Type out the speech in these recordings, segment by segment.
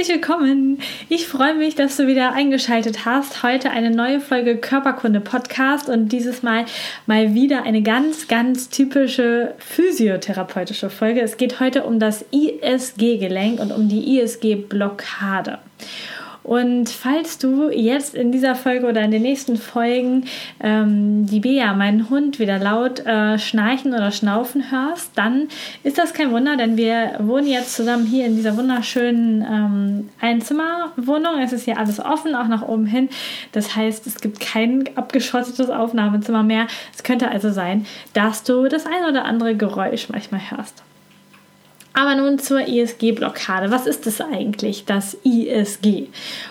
Herzlich willkommen. Ich freue mich, dass du wieder eingeschaltet hast. Heute eine neue Folge Körperkunde Podcast und dieses Mal mal wieder eine ganz, ganz typische physiotherapeutische Folge. Es geht heute um das ISG-Gelenk und um die ISG-Blockade. Und falls du jetzt in dieser Folge oder in den nächsten Folgen ähm, die Bea, meinen Hund, wieder laut äh, schnarchen oder schnaufen hörst, dann ist das kein Wunder, denn wir wohnen jetzt zusammen hier in dieser wunderschönen ähm, Einzimmerwohnung. Es ist hier alles offen, auch nach oben hin. Das heißt, es gibt kein abgeschottetes Aufnahmezimmer mehr. Es könnte also sein, dass du das ein oder andere Geräusch manchmal hörst. Aber nun zur ISG-Blockade. Was ist das eigentlich, das ISG?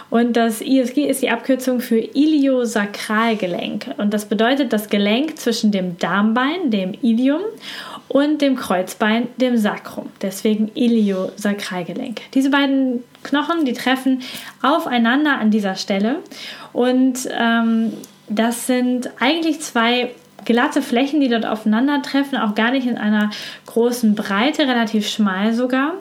Und das ISG ist die Abkürzung für Iliosakralgelenk. Und das bedeutet das Gelenk zwischen dem Darmbein, dem Ilium, und dem Kreuzbein, dem Sacrum. Deswegen Iliosakralgelenk. Diese beiden Knochen, die treffen aufeinander an dieser Stelle. Und ähm, das sind eigentlich zwei glatte Flächen, die dort aufeinandertreffen, auch gar nicht in einer großen Breite, relativ schmal sogar.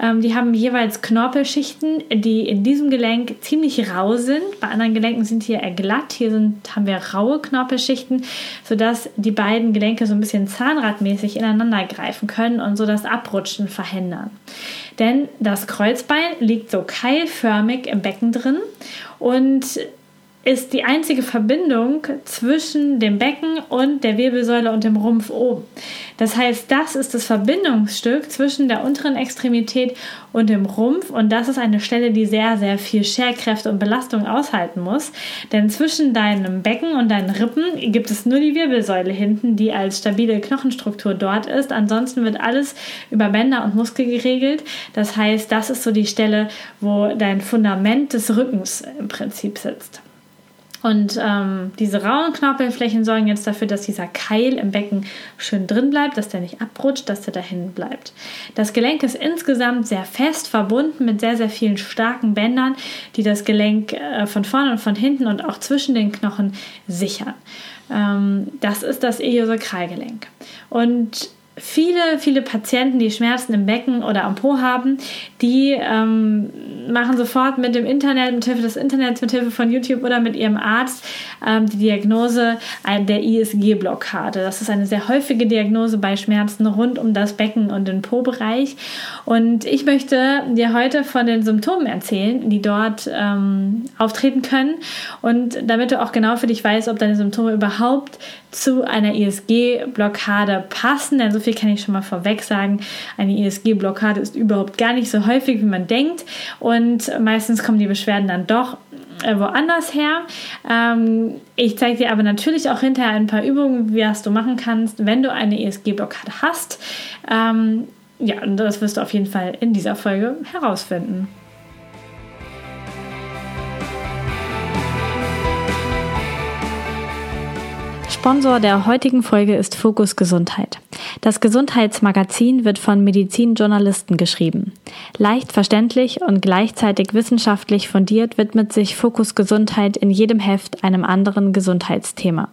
Ähm, die haben jeweils Knorpelschichten, die in diesem Gelenk ziemlich rau sind. Bei anderen Gelenken sind hier eher glatt. Hier sind, haben wir raue Knorpelschichten, sodass die beiden Gelenke so ein bisschen zahnradmäßig ineinander greifen können und so das Abrutschen verhindern. Denn das Kreuzbein liegt so keilförmig im Becken drin und ist die einzige Verbindung zwischen dem Becken und der Wirbelsäule und dem Rumpf oben. Das heißt, das ist das Verbindungsstück zwischen der unteren Extremität und dem Rumpf und das ist eine Stelle, die sehr, sehr viel Scherkräfte und Belastung aushalten muss. Denn zwischen deinem Becken und deinen Rippen gibt es nur die Wirbelsäule hinten, die als stabile Knochenstruktur dort ist. Ansonsten wird alles über Bänder und Muskel geregelt. Das heißt, das ist so die Stelle, wo dein Fundament des Rückens im Prinzip sitzt. Und ähm, diese rauen Knorpelflächen sorgen jetzt dafür, dass dieser Keil im Becken schön drin bleibt, dass der nicht abrutscht, dass der dahin bleibt. Das Gelenk ist insgesamt sehr fest verbunden mit sehr, sehr vielen starken Bändern, die das Gelenk äh, von vorne und von hinten und auch zwischen den Knochen sichern. Ähm, das ist das Iliosakralgelenk. Und viele, viele Patienten, die Schmerzen im Becken oder am Po haben, die ähm, machen sofort mit dem Internet, mit Hilfe des Internets, mit Hilfe von YouTube oder mit ihrem Arzt ähm, die Diagnose der ISG-Blockade. Das ist eine sehr häufige Diagnose bei Schmerzen rund um das Becken und den Po-Bereich. Und ich möchte dir heute von den Symptomen erzählen, die dort ähm, auftreten können. Und damit du auch genau für dich weißt, ob deine Symptome überhaupt zu einer ISG-Blockade passen. Denn so viel kann ich schon mal vorweg sagen. Eine ISG-Blockade ist überhaupt gar nicht so häufig, wie man denkt. Und meistens kommen die Beschwerden dann doch äh, woanders her. Ähm, ich zeige dir aber natürlich auch hinterher ein paar Übungen, wie was du machen kannst, wenn du eine ISG-Blockade hast. Ähm, ja, und das wirst du auf jeden Fall in dieser Folge herausfinden. Sponsor der heutigen Folge ist Fokus Gesundheit. Das Gesundheitsmagazin wird von Medizinjournalisten geschrieben. Leicht verständlich und gleichzeitig wissenschaftlich fundiert widmet sich Fokus Gesundheit in jedem Heft einem anderen Gesundheitsthema.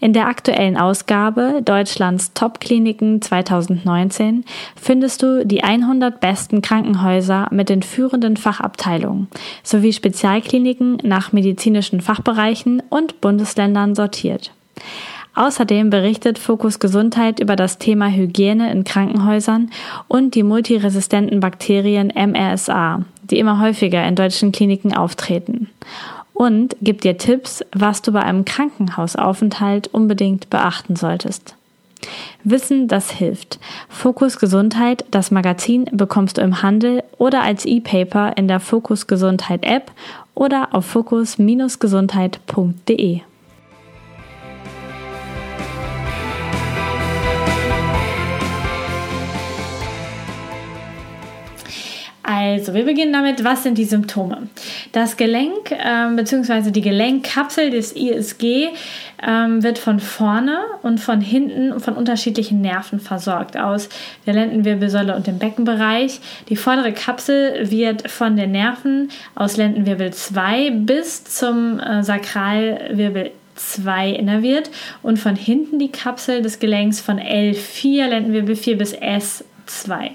In der aktuellen Ausgabe Deutschlands Top-Kliniken 2019 findest du die 100 besten Krankenhäuser mit den führenden Fachabteilungen sowie Spezialkliniken nach medizinischen Fachbereichen und Bundesländern sortiert. Außerdem berichtet Fokus Gesundheit über das Thema Hygiene in Krankenhäusern und die multiresistenten Bakterien MRSA, die immer häufiger in deutschen Kliniken auftreten. Und gibt dir Tipps, was du bei einem Krankenhausaufenthalt unbedingt beachten solltest. Wissen, das hilft. Fokus Gesundheit, das Magazin bekommst du im Handel oder als E-Paper in der Fokus Gesundheit App oder auf fokus-gesundheit.de. Also, wir beginnen damit, was sind die Symptome? Das Gelenk äh, bzw. die Gelenkkapsel des ISG ähm, wird von vorne und von hinten von unterschiedlichen Nerven versorgt aus der Lendenwirbelsäule und dem Beckenbereich. Die vordere Kapsel wird von den Nerven aus Lendenwirbel 2 bis zum äh, Sakralwirbel 2 innerviert und von hinten die Kapsel des Gelenks von L4, Lendenwirbel 4 bis S 2.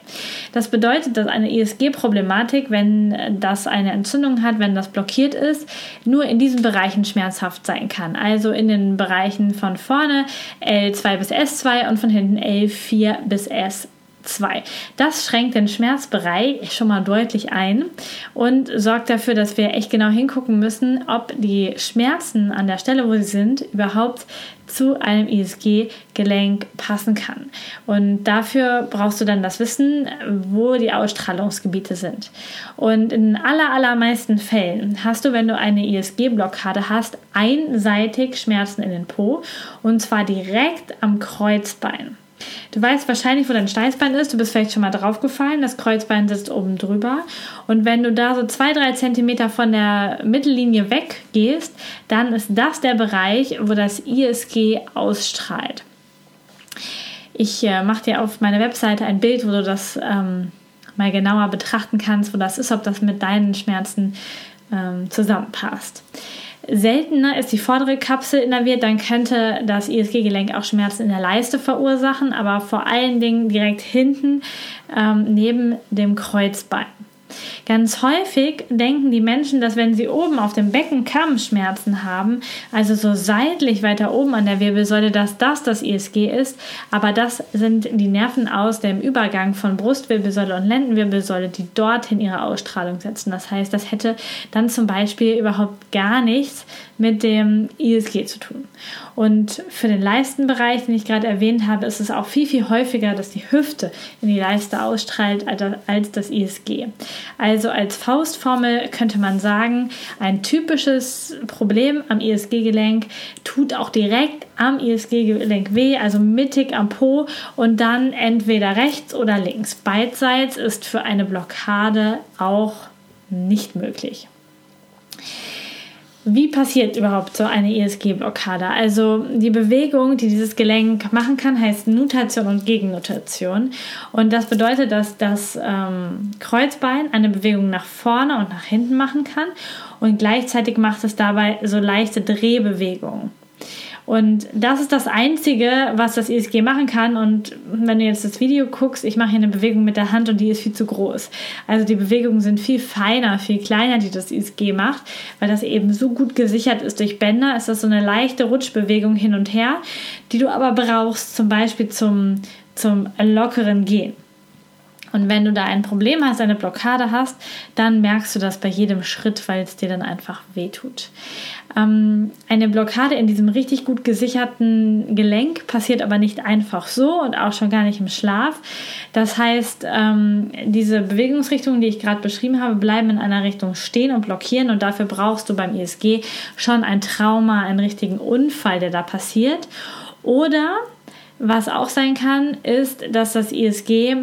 Das bedeutet, dass eine ISG-Problematik, wenn das eine Entzündung hat, wenn das blockiert ist, nur in diesen Bereichen schmerzhaft sein kann. Also in den Bereichen von vorne L2 bis S2 und von hinten L4 bis S2. 2. Das schränkt den Schmerzbereich schon mal deutlich ein und sorgt dafür, dass wir echt genau hingucken müssen, ob die Schmerzen an der Stelle, wo sie sind, überhaupt zu einem ISG-Gelenk passen kann. Und dafür brauchst du dann das Wissen, wo die Ausstrahlungsgebiete sind. Und in aller, allermeisten Fällen hast du, wenn du eine ISG-Blockade hast, einseitig Schmerzen in den Po und zwar direkt am Kreuzbein. Du weißt wahrscheinlich, wo dein Steißbein ist. Du bist vielleicht schon mal draufgefallen. Das Kreuzbein sitzt oben drüber. Und wenn du da so zwei, drei Zentimeter von der Mittellinie weggehst, dann ist das der Bereich, wo das ISG ausstrahlt. Ich äh, mache dir auf meiner Webseite ein Bild, wo du das ähm, mal genauer betrachten kannst, wo das ist, ob das mit deinen Schmerzen ähm, zusammenpasst. Seltener ist die vordere Kapsel innerviert, dann könnte das ISG-Gelenk auch Schmerzen in der Leiste verursachen, aber vor allen Dingen direkt hinten ähm, neben dem Kreuzbein. Ganz häufig denken die Menschen, dass wenn sie oben auf dem Beckenkamm Schmerzen haben, also so seitlich weiter oben an der Wirbelsäule, dass das das ISG ist. Aber das sind die Nerven aus dem Übergang von Brustwirbelsäule und Lendenwirbelsäule, die dorthin ihre Ausstrahlung setzen. Das heißt, das hätte dann zum Beispiel überhaupt gar nichts mit dem ISG zu tun. Und für den Leistenbereich, den ich gerade erwähnt habe, ist es auch viel, viel häufiger, dass die Hüfte in die Leiste ausstrahlt als das ISG. Also als Faustformel könnte man sagen, ein typisches Problem am ISG-Gelenk tut auch direkt am ISG-Gelenk weh, also mittig am Po und dann entweder rechts oder links. Beidseits ist für eine Blockade auch nicht möglich. Wie passiert überhaupt so eine ESG-Blockade? Also die Bewegung, die dieses Gelenk machen kann, heißt Nutation und Gegennutation. Und das bedeutet, dass das ähm, Kreuzbein eine Bewegung nach vorne und nach hinten machen kann und gleichzeitig macht es dabei so leichte Drehbewegungen. Und das ist das Einzige, was das ISG machen kann. Und wenn du jetzt das Video guckst, ich mache hier eine Bewegung mit der Hand und die ist viel zu groß. Also die Bewegungen sind viel feiner, viel kleiner, die das ISG macht, weil das eben so gut gesichert ist durch Bänder. Ist das so eine leichte Rutschbewegung hin und her, die du aber brauchst, zum Beispiel zum, zum lockeren Gehen. Und wenn du da ein Problem hast, eine Blockade hast, dann merkst du das bei jedem Schritt, weil es dir dann einfach wehtut. Ähm, eine Blockade in diesem richtig gut gesicherten Gelenk passiert aber nicht einfach so und auch schon gar nicht im Schlaf. Das heißt, ähm, diese Bewegungsrichtungen, die ich gerade beschrieben habe, bleiben in einer Richtung stehen und blockieren und dafür brauchst du beim ISG schon ein Trauma, einen richtigen Unfall, der da passiert. Oder was auch sein kann, ist, dass das ISG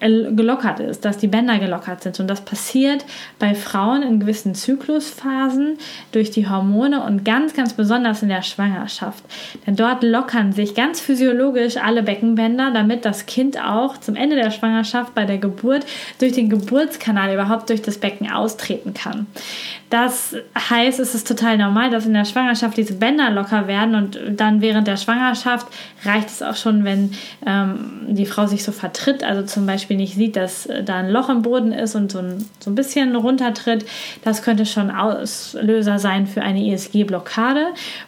gelockert ist, dass die Bänder gelockert sind. Und das passiert bei Frauen in gewissen Zyklusphasen durch die Hormone und ganz, ganz besonders in der Schwangerschaft. Denn dort lockern sich ganz physiologisch alle Beckenbänder, damit das Kind auch zum Ende der Schwangerschaft bei der Geburt durch den Geburtskanal überhaupt durch das Becken austreten kann. Das heißt, es ist total normal, dass in der Schwangerschaft diese Bänder locker werden und dann während der Schwangerschaft reicht es auch schon, wenn ähm, die Frau sich so vertritt, also zum Beispiel nicht sieht, dass da ein Loch im Boden ist und so ein, so ein bisschen runtertritt. Das könnte schon Auslöser sein für eine ISG-Blockade.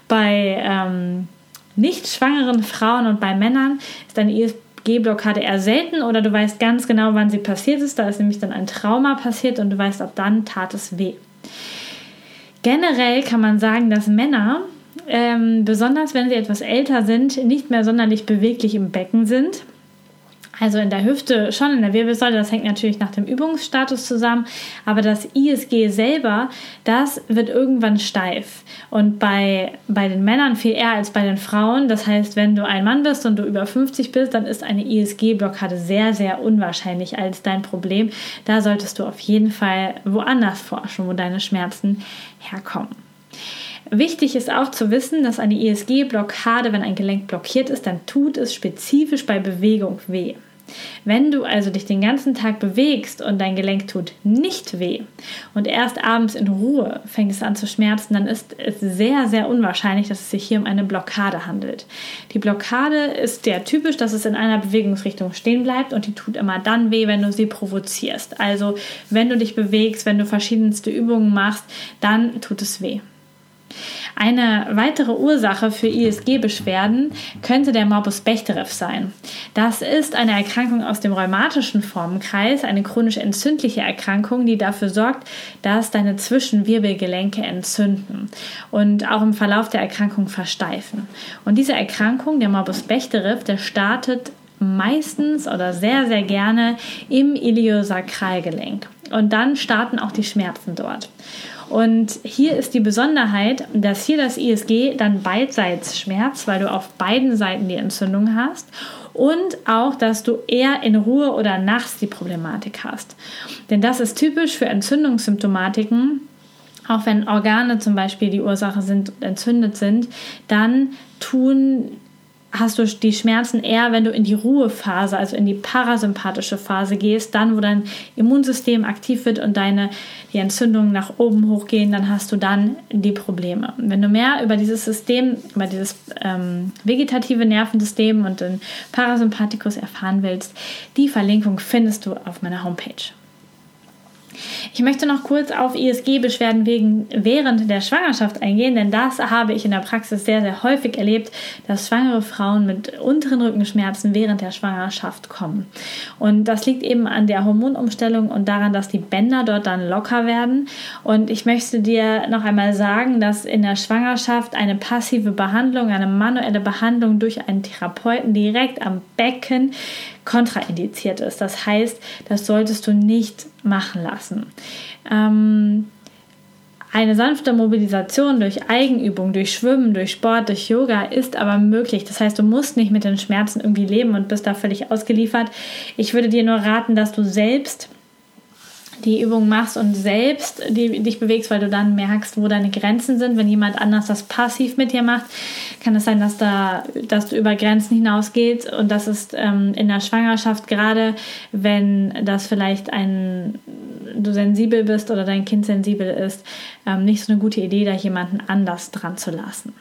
Bei ähm, nicht schwangeren Frauen und bei Männern ist eine ISG-Blockade eher selten oder du weißt ganz genau, wann sie passiert ist. Da ist nämlich dann ein Trauma passiert und du weißt, ab dann tat es weh. Generell kann man sagen, dass Männer, ähm, besonders wenn sie etwas älter sind, nicht mehr sonderlich beweglich im Becken sind. Also in der Hüfte, schon in der Wirbelsäule, das hängt natürlich nach dem Übungsstatus zusammen, aber das ISG selber, das wird irgendwann steif. Und bei, bei den Männern viel eher als bei den Frauen. Das heißt, wenn du ein Mann bist und du über 50 bist, dann ist eine ISG-Blockade sehr, sehr unwahrscheinlich als dein Problem. Da solltest du auf jeden Fall woanders forschen, wo deine Schmerzen herkommen. Wichtig ist auch zu wissen, dass eine ISG-Blockade, wenn ein Gelenk blockiert ist, dann tut es spezifisch bei Bewegung weh. Wenn du also dich den ganzen Tag bewegst und dein Gelenk tut nicht weh und erst abends in Ruhe fängt es an zu schmerzen, dann ist es sehr, sehr unwahrscheinlich, dass es sich hier um eine Blockade handelt. Die Blockade ist sehr typisch, dass es in einer Bewegungsrichtung stehen bleibt und die tut immer dann weh, wenn du sie provozierst. Also wenn du dich bewegst, wenn du verschiedenste Übungen machst, dann tut es weh. Eine weitere Ursache für ISG-Beschwerden könnte der Morbus Bechterew sein. Das ist eine Erkrankung aus dem rheumatischen Formenkreis, eine chronisch entzündliche Erkrankung, die dafür sorgt, dass deine Zwischenwirbelgelenke entzünden und auch im Verlauf der Erkrankung versteifen. Und diese Erkrankung, der Morbus Bechterew, der startet meistens oder sehr, sehr gerne im Iliosakralgelenk. Und dann starten auch die Schmerzen dort. Und hier ist die Besonderheit, dass hier das ISG dann beidseits schmerzt, weil du auf beiden Seiten die Entzündung hast und auch, dass du eher in Ruhe oder nachts die Problematik hast. Denn das ist typisch für Entzündungssymptomatiken. Auch wenn Organe zum Beispiel die Ursache sind, entzündet sind, dann tun hast du die Schmerzen eher, wenn du in die Ruhephase, also in die parasympathische Phase gehst, dann wo dein Immunsystem aktiv wird und deine die Entzündungen nach oben hochgehen, dann hast du dann die Probleme. Wenn du mehr über dieses System, über dieses ähm, vegetative Nervensystem und den Parasympathikus erfahren willst, die Verlinkung findest du auf meiner Homepage. Ich möchte noch kurz auf ISG-Beschwerden während der Schwangerschaft eingehen, denn das habe ich in der Praxis sehr, sehr häufig erlebt, dass schwangere Frauen mit unteren Rückenschmerzen während der Schwangerschaft kommen. Und das liegt eben an der Hormonumstellung und daran, dass die Bänder dort dann locker werden. Und ich möchte dir noch einmal sagen, dass in der Schwangerschaft eine passive Behandlung, eine manuelle Behandlung durch einen Therapeuten direkt am Becken kontraindiziert ist. Das heißt, das solltest du nicht machen lassen. Ähm, eine sanfte Mobilisation durch Eigenübung, durch Schwimmen, durch Sport, durch Yoga ist aber möglich. Das heißt, du musst nicht mit den Schmerzen irgendwie leben und bist da völlig ausgeliefert. Ich würde dir nur raten, dass du selbst die Übung machst und selbst die, dich bewegst, weil du dann merkst, wo deine Grenzen sind. Wenn jemand anders das passiv mit dir macht, kann es sein, dass, da, dass du über Grenzen hinausgehst. Und das ist ähm, in der Schwangerschaft, gerade wenn das vielleicht ein, du sensibel bist oder dein Kind sensibel ist, ähm, nicht so eine gute Idee, da jemanden anders dran zu lassen.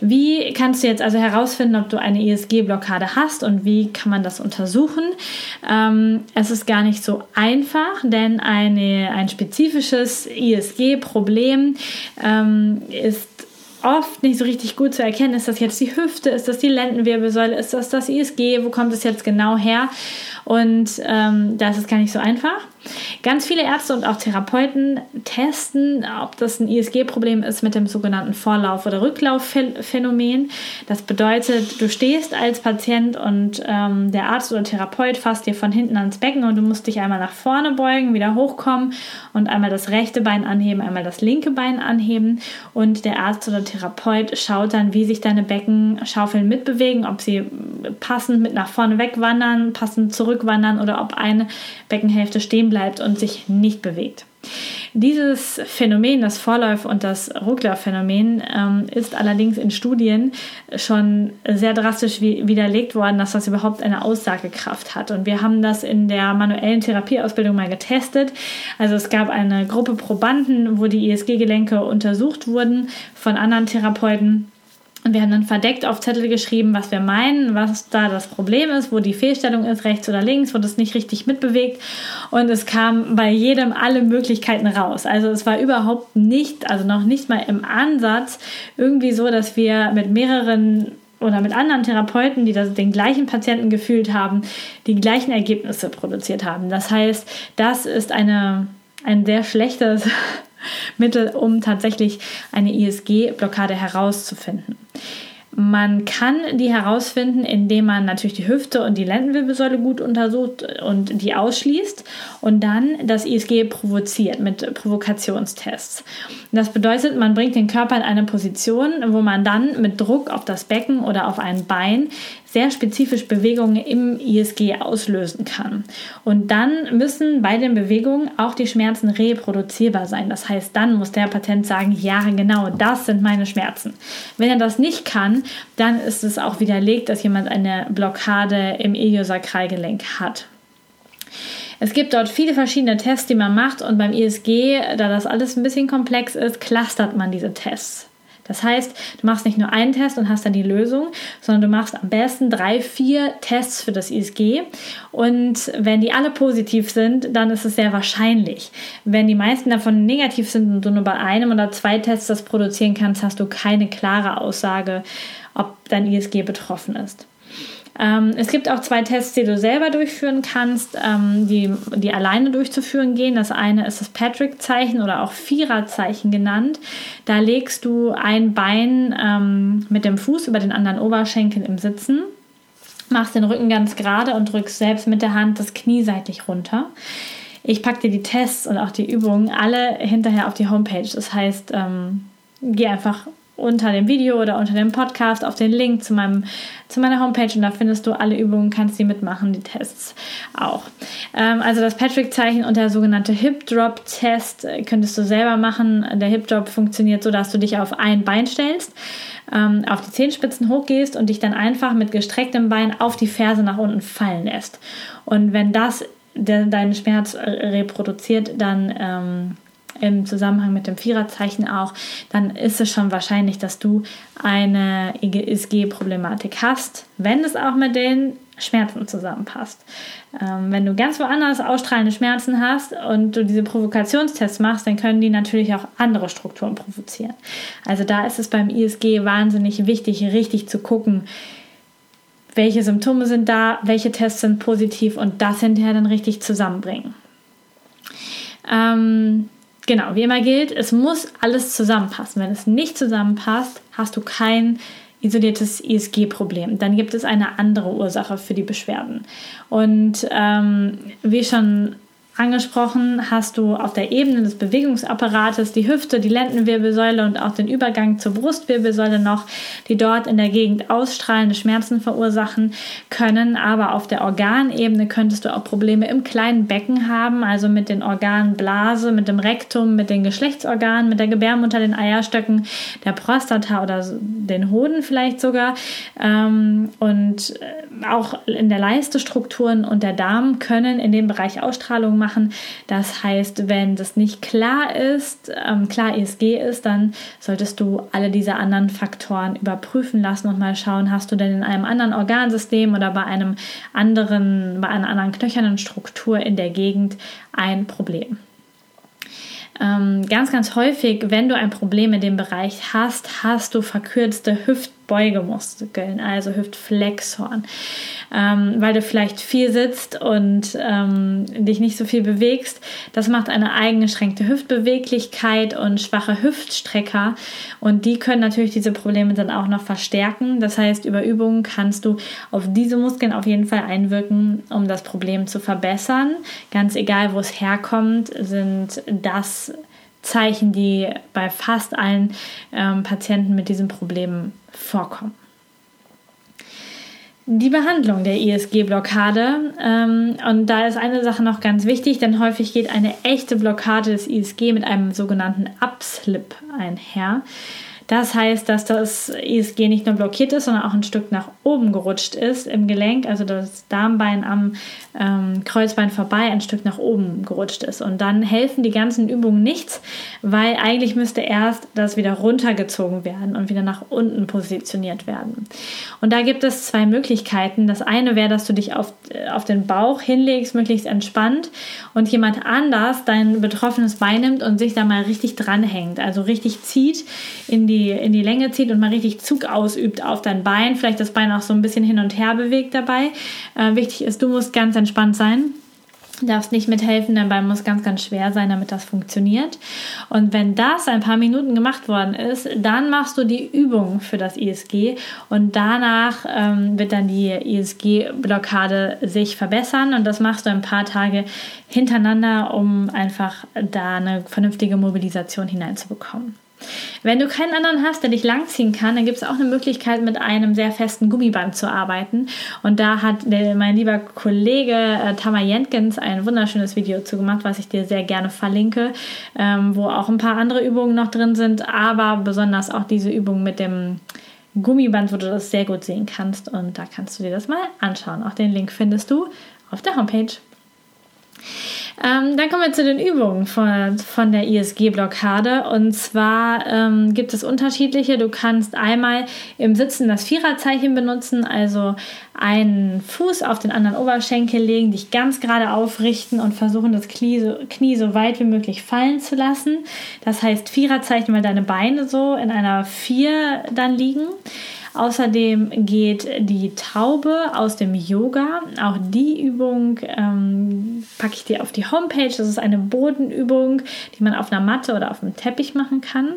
Wie kannst du jetzt also herausfinden, ob du eine ISG-Blockade hast und wie kann man das untersuchen? Ähm, es ist gar nicht so einfach, denn eine, ein spezifisches ISG-Problem ähm, ist oft nicht so richtig gut zu erkennen, ist das jetzt die Hüfte, ist das die Lendenwirbelsäule, ist das das ISG, wo kommt es jetzt genau her? Und ähm, das ist gar nicht so einfach. Ganz viele Ärzte und auch Therapeuten testen, ob das ein ISG-Problem ist mit dem sogenannten Vorlauf- oder Rücklaufphänomen. Das bedeutet, du stehst als Patient und ähm, der Arzt oder Therapeut fasst dir von hinten ans Becken und du musst dich einmal nach vorne beugen, wieder hochkommen und einmal das rechte Bein anheben, einmal das linke Bein anheben. Und der Arzt oder Therapeut schaut dann, wie sich deine Beckenschaufeln mitbewegen, ob sie passend mit nach vorne wegwandern, passend zurückwandern oder ob eine Beckenhälfte stehen bleibt und sich nicht bewegt. Dieses Phänomen, das Vorläuf- und das Ruckler-Phänomen, ähm, ist allerdings in Studien schon sehr drastisch widerlegt worden, dass das überhaupt eine Aussagekraft hat. Und wir haben das in der manuellen Therapieausbildung mal getestet. Also es gab eine Gruppe Probanden, wo die ISG-Gelenke untersucht wurden von anderen Therapeuten. Und wir haben dann verdeckt auf Zettel geschrieben, was wir meinen, was da das Problem ist, wo die Fehlstellung ist, rechts oder links, wo das nicht richtig mitbewegt. Und es kam bei jedem alle Möglichkeiten raus. Also es war überhaupt nicht, also noch nicht mal im Ansatz irgendwie so, dass wir mit mehreren oder mit anderen Therapeuten, die das, den gleichen Patienten gefühlt haben, die gleichen Ergebnisse produziert haben. Das heißt, das ist eine, ein sehr schlechtes Mittel, um tatsächlich eine ISG-Blockade herauszufinden. Man kann die herausfinden, indem man natürlich die Hüfte und die Lendenwirbelsäule gut untersucht und die ausschließt und dann das ISG provoziert mit Provokationstests. Das bedeutet, man bringt den Körper in eine Position, wo man dann mit Druck auf das Becken oder auf ein Bein sehr spezifisch Bewegungen im ISG auslösen kann. Und dann müssen bei den Bewegungen auch die Schmerzen reproduzierbar sein. Das heißt, dann muss der Patient sagen, ja, genau, das sind meine Schmerzen. Wenn er das nicht kann, dann ist es auch widerlegt, dass jemand eine Blockade im Iliosakralgelenk hat. Es gibt dort viele verschiedene Tests, die man macht und beim ISG, da das alles ein bisschen komplex ist, clustert man diese Tests. Das heißt, du machst nicht nur einen Test und hast dann die Lösung, sondern du machst am besten drei, vier Tests für das ISG. Und wenn die alle positiv sind, dann ist es sehr wahrscheinlich. Wenn die meisten davon negativ sind und du nur bei einem oder zwei Tests das produzieren kannst, hast du keine klare Aussage, ob dein ISG betroffen ist. Ähm, es gibt auch zwei Tests, die du selber durchführen kannst, ähm, die, die alleine durchzuführen gehen. Das eine ist das Patrick-Zeichen oder auch Vierer-Zeichen genannt. Da legst du ein Bein ähm, mit dem Fuß über den anderen Oberschenkel im Sitzen machst den Rücken ganz gerade und drückst selbst mit der Hand das Knie seitlich runter. Ich packe dir die Tests und auch die Übungen alle hinterher auf die Homepage. Das heißt, ähm, geh einfach unter dem Video oder unter dem Podcast auf den Link zu, meinem, zu meiner Homepage und da findest du alle Übungen, kannst die mitmachen, die Tests auch. Ähm, also das Patrick-Zeichen und der sogenannte Hip-Drop-Test könntest du selber machen. Der Hip-Drop funktioniert so, dass du dich auf ein Bein stellst, ähm, auf die Zehenspitzen hochgehst und dich dann einfach mit gestrecktem Bein auf die Ferse nach unten fallen lässt. Und wenn das deinen Schmerz reproduziert, dann ähm, im Zusammenhang mit dem Viererzeichen auch, dann ist es schon wahrscheinlich, dass du eine ISG-Problematik hast, wenn es auch mit den Schmerzen zusammenpasst. Ähm, wenn du ganz woanders ausstrahlende Schmerzen hast und du diese Provokationstests machst, dann können die natürlich auch andere Strukturen provozieren. Also da ist es beim ISG wahnsinnig wichtig, richtig zu gucken, welche Symptome sind da, welche Tests sind positiv und das hinterher dann richtig zusammenbringen. Ähm, Genau, wie immer gilt, es muss alles zusammenpassen. Wenn es nicht zusammenpasst, hast du kein isoliertes ISG-Problem. Dann gibt es eine andere Ursache für die Beschwerden. Und ähm, wie schon angesprochen, hast du auf der Ebene des Bewegungsapparates die Hüfte, die Lendenwirbelsäule und auch den Übergang zur Brustwirbelsäule noch, die dort in der Gegend ausstrahlende Schmerzen verursachen können. Aber auf der Organebene könntest du auch Probleme im kleinen Becken haben, also mit den Organen Blase, mit dem Rektum, mit den Geschlechtsorganen, mit der Gebärmutter, den Eierstöcken, der Prostata oder den Hoden vielleicht sogar. Ähm, und äh, auch in der Leistestrukturen und der Darm können in dem Bereich Ausstrahlung machen machen. Das heißt, wenn das nicht klar ist, ähm, klar ESG ist, dann solltest du alle diese anderen Faktoren überprüfen lassen und mal schauen, hast du denn in einem anderen Organsystem oder bei einem anderen, bei einer anderen knöchernen Struktur in der Gegend ein Problem. Ähm, ganz, ganz häufig, wenn du ein Problem in dem Bereich hast, hast du verkürzte Hüftbeugemuskeln, also Hüftflexhorn ähm, weil du vielleicht viel sitzt und ähm, dich nicht so viel bewegst. Das macht eine eingeschränkte Hüftbeweglichkeit und schwache Hüftstrecker und die können natürlich diese Probleme dann auch noch verstärken. Das heißt, über Übungen kannst du auf diese Muskeln auf jeden Fall einwirken, um das Problem zu verbessern. Ganz egal, wo es herkommt, sind das Zeichen, die bei fast allen ähm, Patienten mit diesen Problemen vorkommen. Die Behandlung der ISG-Blockade. Ähm, und da ist eine Sache noch ganz wichtig, denn häufig geht eine echte Blockade des ISG mit einem sogenannten Upslip einher. Das heißt, dass das ISG nicht nur blockiert ist, sondern auch ein Stück nach oben gerutscht ist im Gelenk, also das Darmbein am ähm, Kreuzbein vorbei ein Stück nach oben gerutscht ist. Und dann helfen die ganzen Übungen nichts, weil eigentlich müsste erst das wieder runtergezogen werden und wieder nach unten positioniert werden. Und da gibt es zwei Möglichkeiten. Das eine wäre, dass du dich auf, äh, auf den Bauch hinlegst, möglichst entspannt und jemand anders dein betroffenes Bein nimmt und sich da mal richtig dranhängt, also richtig zieht in die die, in die Länge zieht und mal richtig Zug ausübt auf dein Bein, vielleicht das Bein auch so ein bisschen hin und her bewegt dabei. Äh, wichtig ist, du musst ganz entspannt sein. darfst nicht mithelfen, dein Bein muss ganz, ganz schwer sein, damit das funktioniert. Und wenn das ein paar Minuten gemacht worden ist, dann machst du die Übung für das ISG und danach ähm, wird dann die ISG-Blockade sich verbessern und das machst du ein paar Tage hintereinander, um einfach da eine vernünftige Mobilisation hineinzubekommen. Wenn du keinen anderen hast, der dich langziehen kann, dann gibt es auch eine Möglichkeit, mit einem sehr festen Gummiband zu arbeiten. Und da hat mein lieber Kollege äh, Tamar Jenkins ein wunderschönes Video zu gemacht, was ich dir sehr gerne verlinke, ähm, wo auch ein paar andere Übungen noch drin sind, aber besonders auch diese Übung mit dem Gummiband, wo du das sehr gut sehen kannst. Und da kannst du dir das mal anschauen. Auch den Link findest du auf der Homepage. Ähm, dann kommen wir zu den Übungen von, von der ISG-Blockade. Und zwar ähm, gibt es unterschiedliche. Du kannst einmal im Sitzen das Viererzeichen benutzen, also einen Fuß auf den anderen Oberschenkel legen, dich ganz gerade aufrichten und versuchen, das Knie so, Knie so weit wie möglich fallen zu lassen. Das heißt Viererzeichen, weil deine Beine so in einer Vier dann liegen. Außerdem geht die Taube aus dem Yoga. Auch die Übung ähm, packe ich dir auf die Homepage. Das ist eine Bodenübung, die man auf einer Matte oder auf einem Teppich machen kann.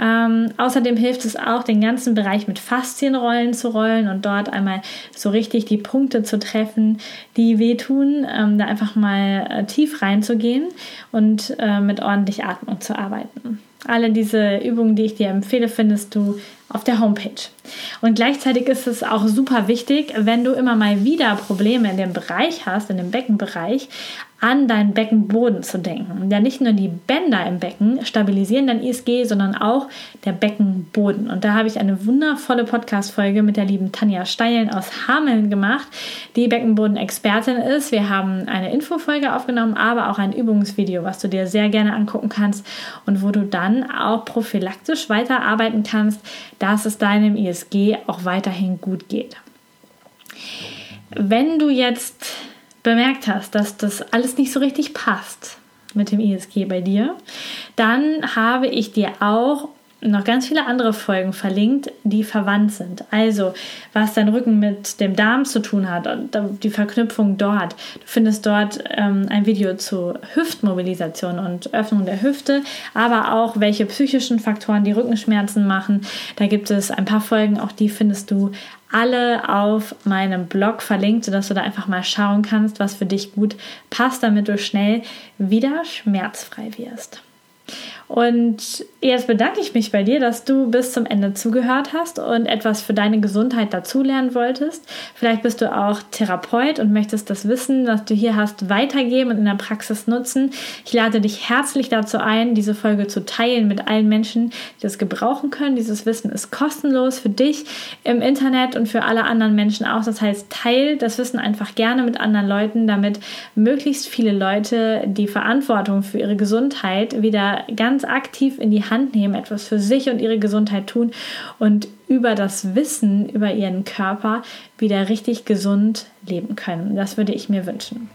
Ähm, außerdem hilft es auch, den ganzen Bereich mit Faszienrollen zu rollen und dort einmal so richtig die Punkte zu treffen, die wehtun. Ähm, da einfach mal äh, tief reinzugehen und äh, mit ordentlich Atmung zu arbeiten. Alle diese Übungen, die ich dir empfehle, findest du auf der Homepage. Und gleichzeitig ist es auch super wichtig, wenn du immer mal wieder Probleme in dem Bereich hast, in dem Beckenbereich, an deinen Beckenboden zu denken. Denn nicht nur die Bänder im Becken stabilisieren dein ISG, sondern auch der Beckenboden. Und da habe ich eine wundervolle Podcast-Folge mit der lieben Tanja Steilen aus Hameln gemacht, die Beckenboden-Expertin ist. Wir haben eine Infofolge aufgenommen, aber auch ein Übungsvideo, was du dir sehr gerne angucken kannst und wo du dann auch prophylaktisch weiterarbeiten kannst, dass es deinem ISG auch weiterhin gut geht. Wenn du jetzt bemerkt hast, dass das alles nicht so richtig passt mit dem ISG bei dir, dann habe ich dir auch noch ganz viele andere Folgen verlinkt, die verwandt sind. Also, was dein Rücken mit dem Darm zu tun hat, die Verknüpfung dort. Du findest dort ähm, ein Video zu Hüftmobilisation und Öffnung der Hüfte, aber auch welche psychischen Faktoren die Rückenschmerzen machen. Da gibt es ein paar Folgen, auch die findest du alle auf meinem Blog verlinkt, sodass du da einfach mal schauen kannst, was für dich gut passt, damit du schnell wieder schmerzfrei wirst. Und jetzt bedanke ich mich bei dir, dass du bis zum Ende zugehört hast und etwas für deine Gesundheit dazulernen wolltest. Vielleicht bist du auch Therapeut und möchtest das Wissen, das du hier hast, weitergeben und in der Praxis nutzen. Ich lade dich herzlich dazu ein, diese Folge zu teilen mit allen Menschen, die das gebrauchen können. Dieses Wissen ist kostenlos für dich im Internet und für alle anderen Menschen auch. Das heißt, teil das Wissen einfach gerne mit anderen Leuten, damit möglichst viele Leute die Verantwortung für ihre Gesundheit wieder ganz ganz aktiv in die Hand nehmen, etwas für sich und ihre Gesundheit tun und über das Wissen über ihren Körper wieder richtig gesund leben können. Das würde ich mir wünschen.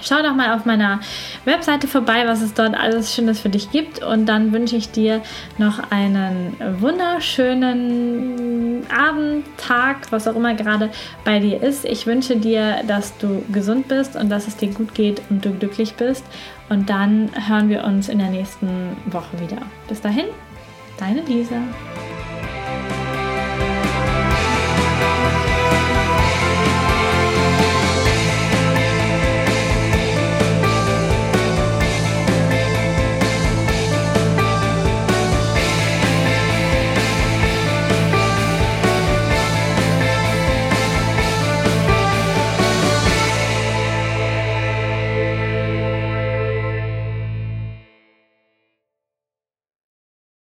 Schau doch mal auf meiner Webseite vorbei, was es dort alles Schönes für dich gibt. Und dann wünsche ich dir noch einen wunderschönen Abend, Tag, was auch immer gerade bei dir ist. Ich wünsche dir, dass du gesund bist und dass es dir gut geht und du glücklich bist. Und dann hören wir uns in der nächsten Woche wieder. Bis dahin, deine Lisa.